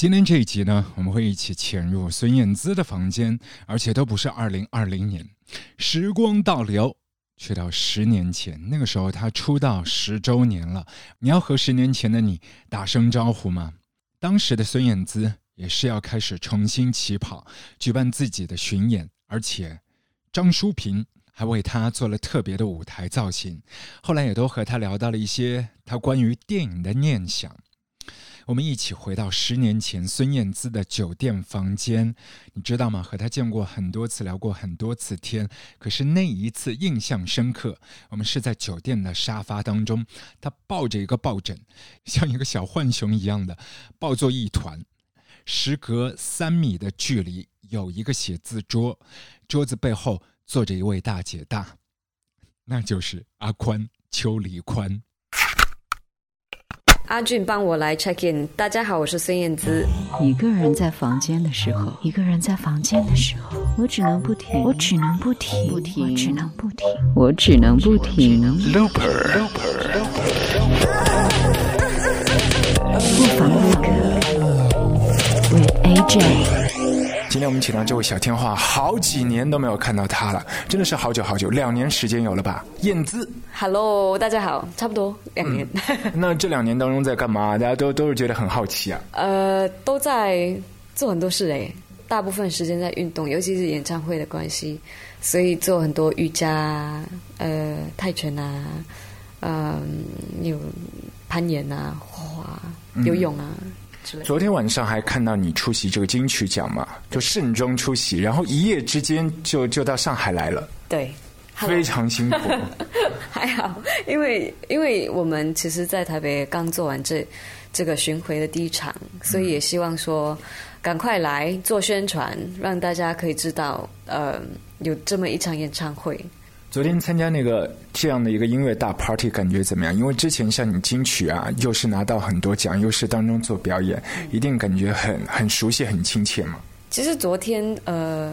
今天这一集呢，我们会一起潜入孙燕姿的房间，而且都不是二零二零年，时光倒流，去到十年前，那个时候她出道十周年了。你要和十年前的你打声招呼吗？当时的孙燕姿也是要开始重新起跑，举办自己的巡演，而且张淑平还为她做了特别的舞台造型。后来也都和她聊到了一些她关于电影的念想。我们一起回到十年前孙燕姿的酒店房间，你知道吗？和她见过很多次，聊过很多次天，可是那一次印象深刻。我们是在酒店的沙发当中，她抱着一个抱枕，像一个小浣熊一样的抱作一团。时隔三米的距离，有一个写字桌，桌子背后坐着一位大姐大，那就是阿宽邱黎宽。阿俊帮我来 check in。大家好，我是孙燕姿。一个人在房间的时候，一个人在房间的时候，我只能不停，我只能不停，不停，我只能不停，我只能不停。Looper，Looper，Looper，不妨录个，with AJ。今天我们请到这位小天花，好几年都没有看到他了，真的是好久好久，两年时间有了吧？燕姿，Hello，大家好，差不多两年。那这两年当中在干嘛？大家都都是觉得很好奇啊。呃，都在做很多事诶，大部分时间在运动，尤其是演唱会的关系，所以做很多瑜伽、呃泰拳啊，嗯，有攀岩啊、滑、游泳啊。昨天晚上还看到你出席这个金曲奖嘛，就盛装出席，然后一夜之间就就到上海来了。对，非常辛苦。还好，因为因为我们其实，在台北刚做完这这个巡回的第一场，所以也希望说赶快来做宣传，让大家可以知道，呃，有这么一场演唱会。昨天参加那个这样的一个音乐大 party，感觉怎么样？因为之前像你金曲啊，又是拿到很多奖，又是当中做表演，一定感觉很很熟悉、很亲切嘛。其实昨天呃，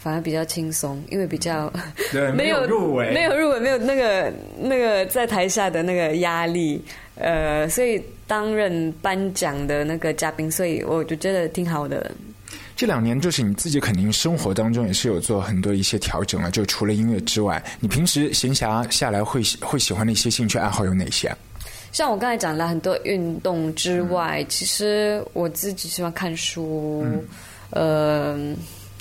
反而比较轻松，因为比较 没有入围，没有入围，没有那个那个在台下的那个压力，呃，所以担任颁奖的那个嘉宾，所以我就觉得挺好的。这两年就是你自己肯定生活当中也是有做很多一些调整了，就除了音乐之外，你平时闲暇下来会会喜欢的一些兴趣爱好有哪些？像我刚才讲了很多运动之外，其实我自己喜欢看书，呃，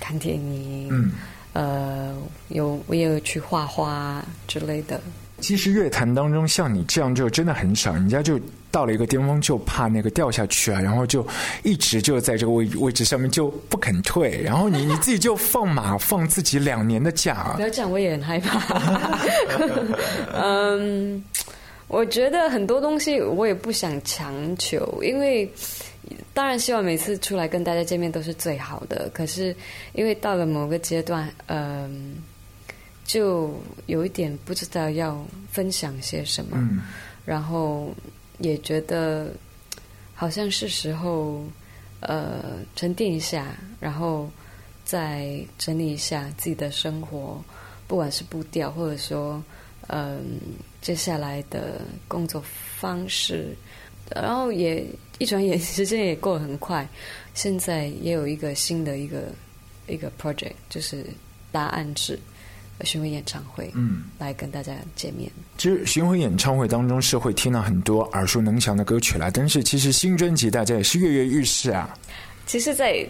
看电影，嗯呃，有我也有去画画之类的。其实乐坛当中像你这样就真的很少，人家就到了一个巅峰就怕那个掉下去啊，然后就一直就在这个位位置上面就不肯退，然后你你自己就放马放自己两年的假。不要讲，我也很害怕。嗯，我觉得很多东西我也不想强求，因为当然希望每次出来跟大家见面都是最好的，可是因为到了某个阶段，嗯。就有一点不知道要分享些什么，然后也觉得好像是时候呃沉淀一下，然后再整理一下自己的生活，不管是步调，或者说嗯接下来的工作方式，然后也一转眼时间也过得很快，现在也有一个新的一个一个 project，就是答案是。巡回演唱会，嗯，来跟大家见面。其实巡回演唱会当中是会听到很多耳熟能详的歌曲啦，但是其实新专辑大家也是跃跃欲试啊。其实，在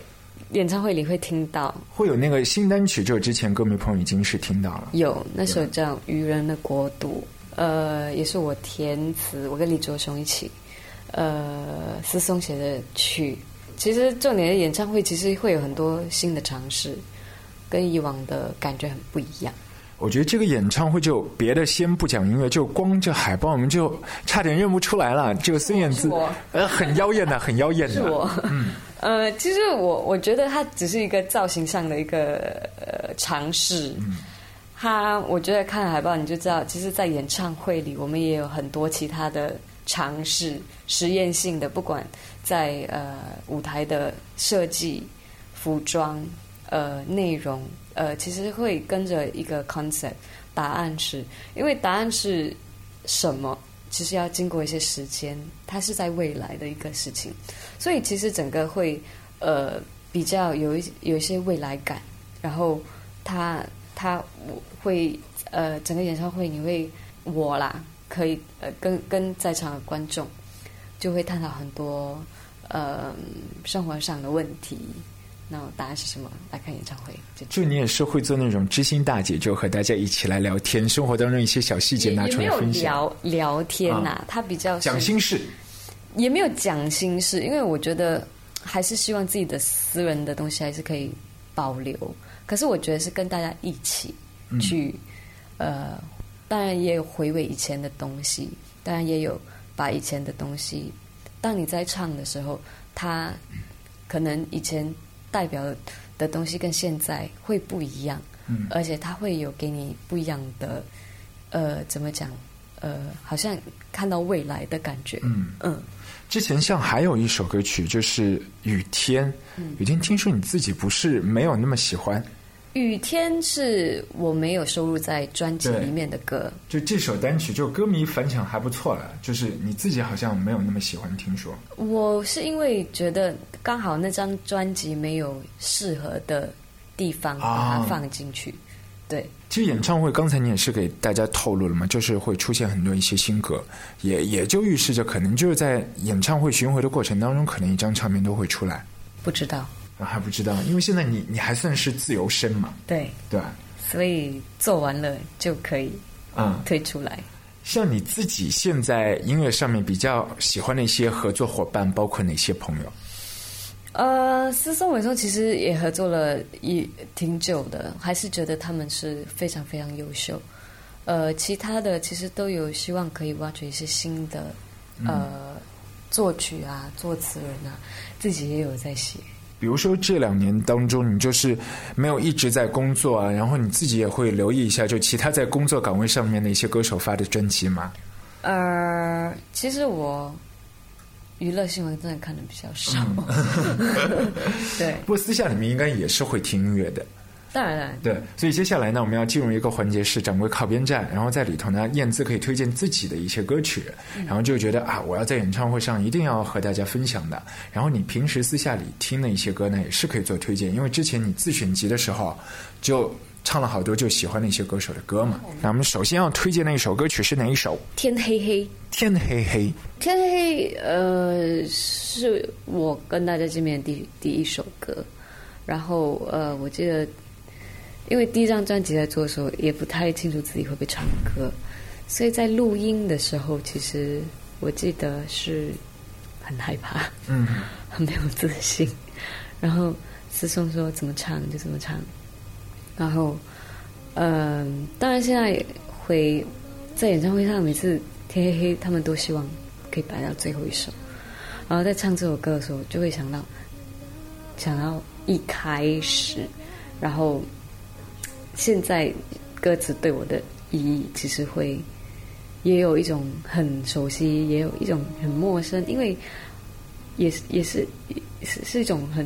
演唱会里会听到，会有那个新单曲，就之前歌迷朋友已经是听到了。有那首叫《愚人的国度》，呃，也是我填词，我跟李卓雄一起，呃，思松写的曲。其实重点的演唱会，其实会有很多新的尝试。跟以往的感觉很不一样。我觉得这个演唱会就别的先不讲音乐，就光这海报，我们就差点认不出来了。这个孙燕姿，呃，很妖艳的，很妖艳的。是我，嗯，呃，其实我我觉得它只是一个造型上的一个呃尝试。它，我觉得看海报你就知道，其实，在演唱会里，我们也有很多其他的尝试，实验性的，不管在呃舞台的设计、服装。呃，内容呃，其实会跟着一个 concept，答案是因为答案是什么，其实要经过一些时间，它是在未来的一个事情，所以其实整个会呃比较有一有一些未来感，然后他他会呃整个演唱会你会我啦可以呃跟跟在场的观众就会探讨很多呃生活上的问题。那答案是什么？来看演唱会。就你也是会做那种知心大姐，就和大家一起来聊天，生活当中一些小细节拿出来分享。聊聊天呐，他比较讲心事，也没有讲心事，因为我觉得还是希望自己的私人的东西还是可以保留。可是我觉得是跟大家一起去，呃，当然也有回味以前的东西，当然也有把以前的东西，当你在唱的时候，他可能以前。代表的东西跟现在会不一样，嗯，而且它会有给你不一样的，呃，怎么讲？呃，好像看到未来的感觉，嗯嗯。之前像还有一首歌曲就是《雨天》，雨天听说你自己不是没有那么喜欢。雨天是我没有收录在专辑里面的歌，就这首单曲，就歌迷反响还不错了。就是你自己好像没有那么喜欢，听说。我是因为觉得刚好那张专辑没有适合的地方把它放进去。对，其实演唱会刚才你也是给大家透露了嘛，就是会出现很多一些新歌，也也就预示着可能就是在演唱会巡回的过程当中，可能一张唱片都会出来。不知道。还不知道，因为现在你你还算是自由身嘛，对对，所以做完了就可以啊推出来。像你自己现在音乐上面比较喜欢的一些合作伙伴，包括哪些朋友？呃，思松伟松其实也合作了一挺久的，还是觉得他们是非常非常优秀。呃，其他的其实都有希望可以挖掘一些新的呃作曲啊、作词人啊，自己也有在写。比如说这两年当中，你就是没有一直在工作啊，然后你自己也会留意一下，就其他在工作岗位上面的一些歌手发的专辑吗？呃，其实我娱乐新闻真的看的比较少，对。不过私下里面应该也是会听音乐的。当然，对，所以接下来呢，我们要进入一个环节，是掌柜靠边站，然后在里头呢，燕姿可以推荐自己的一些歌曲，然后就觉得啊，我要在演唱会上一定要和大家分享的。然后你平时私下里听的一些歌呢，也是可以做推荐，因为之前你自选集的时候就唱了好多就喜欢的一些歌手的歌嘛。那我们首先要推荐的一首歌曲是哪一首？天黑黑，天黑黑，天黑黑，呃，是我跟大家见面第第一首歌，然后呃，我记得。因为第一张专辑在做的时候，也不太清楚自己会不会唱歌，所以在录音的时候，其实我记得是很害怕，嗯，很没有自信。然后思松说怎么唱就怎么唱，然后，嗯，当然现在会在演唱会上，每次天黑黑，他们都希望可以摆到最后一首，然后在唱这首歌的时候，就会想到想到一开始，然后。现在歌词对我的意义，其实会也有一种很熟悉，也有一种很陌生，因为也是也是是是一种很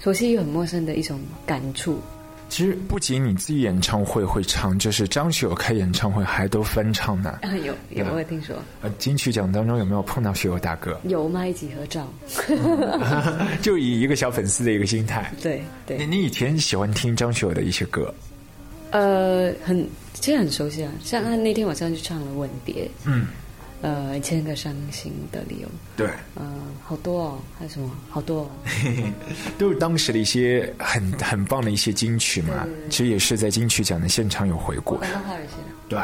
熟悉又很陌生的一种感触。其实不仅你自己演唱会会唱，就是张学友开演唱会还都翻唱呢。啊 有有没有听说？呃，金曲奖当中有没有碰到学友大哥？有吗？一起合照？就以一个小粉丝的一个心态。对对。你你以前喜欢听张学友的一些歌？呃，很其实很熟悉啊，像他那天晚上就唱了《吻别》，嗯，呃，一千个伤心的理由，对，嗯，好多哦，还有什么？好多，哦，都是当时的一些很 很棒的一些金曲嘛，其实也是在金曲奖的现场有回顾，对，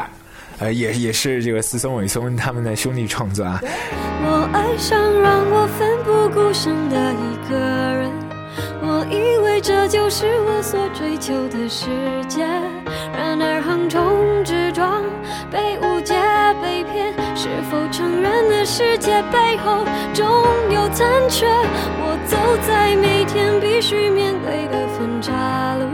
呃，也也是这个思松伟松他们的兄弟创作啊。我爱上让我奋不顾身的一个人。我以为这就是我所追求的世界，然而横冲直撞，被误解、被骗，是否承认的世界背后总有残缺？我走在每天必须面对的分岔路，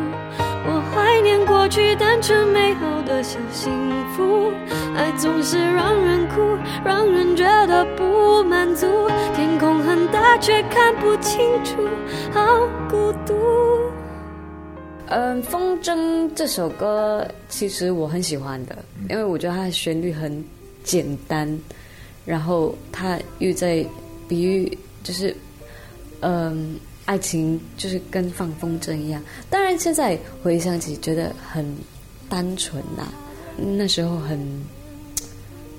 我怀念过去单纯美好的小幸福，爱总是让人哭，让人觉得不满足。天空很大，却看不清楚。好孤独。嗯，《风筝》这首歌其实我很喜欢的，因为我觉得它的旋律很简单，然后它又在比喻，就是嗯，爱情就是跟放风筝一样。当然，现在回想起觉得很单纯呐，那时候很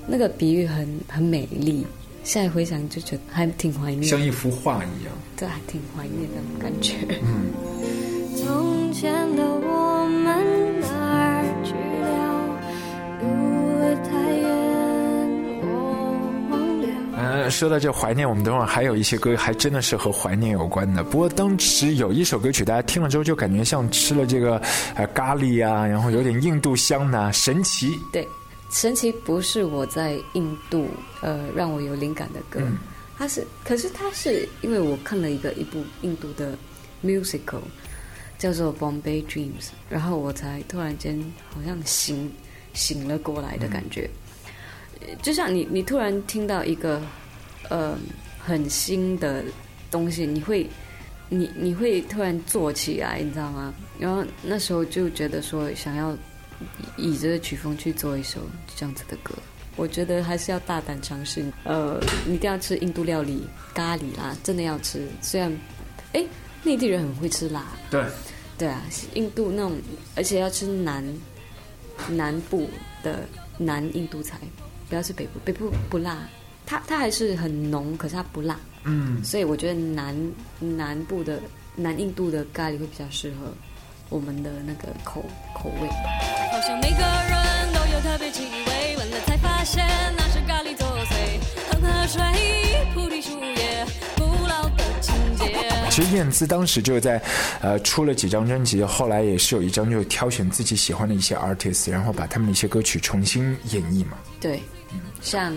那个比喻很很美丽。现在回想就觉得还挺怀念，像一幅画一样，对，还挺怀念的感觉。嗯。从前的我们哪儿去了？路太远，我忘了。呃，说到这怀念，我们等会儿还有一些歌，还真的是和怀念有关的。不过当时有一首歌曲，大家听了之后就感觉像吃了这个呃咖喱啊，然后有点印度香的神奇。对。神奇不是我在印度呃让我有灵感的歌，它是，可是它是因为我看了一个一部印度的 musical 叫做 Bombay Dreams，然后我才突然间好像醒醒了过来的感觉，就像你你突然听到一个呃很新的东西，你会你你会突然坐起来，你知道吗？然后那时候就觉得说想要。以这个曲风去做一首这样子的歌，我觉得还是要大胆尝试。呃，一定要吃印度料理咖喱啦，真的要吃。虽然，哎，内地人很会吃辣。对。对啊，印度那种，而且要吃南南部的南印度菜，不要吃北部，北部不辣。它它还是很浓，可是它不辣。嗯。所以我觉得南南部的南印度的咖喱会比较适合。我们的那个口口味。好像每个人都有特别气味，闻了才发现那是咖喱作祟。恒河水，菩提树叶，古老的情节。其实燕姿当时就在呃出了几张专辑，后来也是有一张就挑选自己喜欢的一些 artist，然后把他们的一些歌曲重新演绎嘛。对，像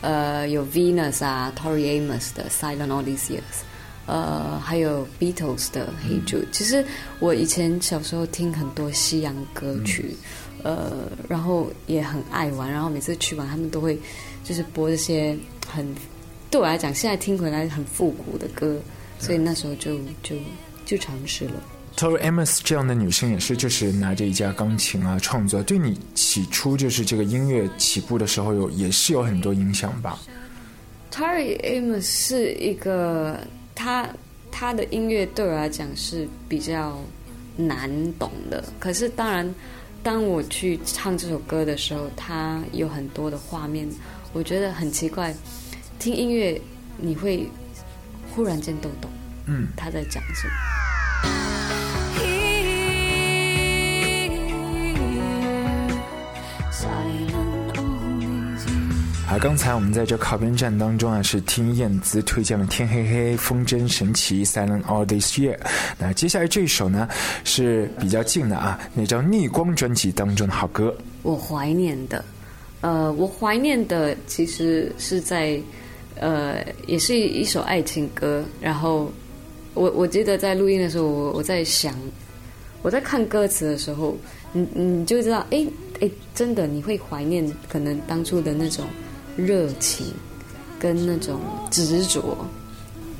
呃有 Venus 啊，Tori Amos 的 Silent All These Years。呃，还有 Beatles 的《Hey Jude》，其实我以前小时候听很多西洋歌曲，呃，然后也很爱玩，然后每次去玩，他们都会就是播这些很对我来讲，现在听回来很复古的歌，所以那时候就就就尝试了。Tori Amos 这样的女生也是，就是拿着一架钢琴啊创作，对你起初就是这个音乐起步的时候有也是有很多影响吧？Tori Amos 是一个。他他的音乐对我来讲是比较难懂的，可是当然，当我去唱这首歌的时候，他有很多的画面，我觉得很奇怪。听音乐你会忽然间都懂，嗯，他在讲什么。啊，刚才我们在这靠边站当中啊，是听燕姿推荐了《天黑黑》《风筝神奇》《Silent All This Year》。那接下来这一首呢，是比较近的啊，那张《逆光》专辑当中的好歌。我怀念的，呃，我怀念的其实是在，呃，也是一首爱情歌。然后，我我记得在录音的时候，我我在想，我在看歌词的时候，你你就知道，哎哎，真的你会怀念可能当初的那种。热情，跟那种执着，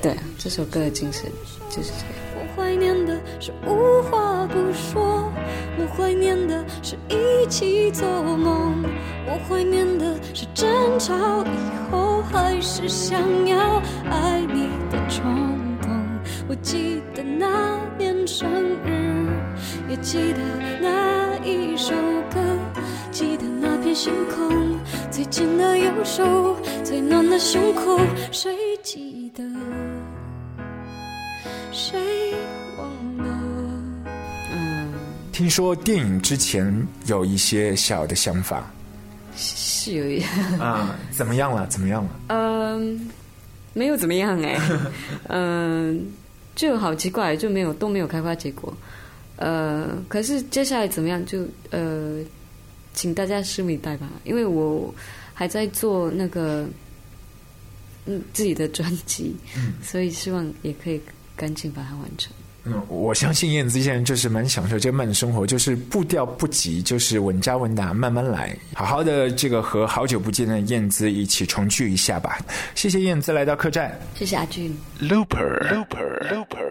对，这首歌的精神就是这样。我怀念的是无话不说，我怀念的是一起做梦，我怀念的是争吵以后还是想要爱你的冲动。我记得那年生日，也记得那一首歌，记得片星空。最紧的右手，最暖的胸口，谁记得？谁忘了？嗯，听说电影之前有一些小的想法，是有一啊，怎么样了？怎么样了？嗯，没有怎么样哎，嗯，就好奇怪，就没有都没有开花结果。呃，可是接下来怎么样？就呃。请大家拭目以待吧，因为我还在做那个嗯自己的专辑，所以希望也可以赶紧把它完成。嗯，我相信燕子现在就是蛮享受这个慢生活，就是步调不急，就是稳扎稳打，慢慢来，好好的这个和好久不见的燕子一起重聚一下吧。谢谢燕子来到客栈，谢谢阿俊。Looper，Looper，Looper，Looper。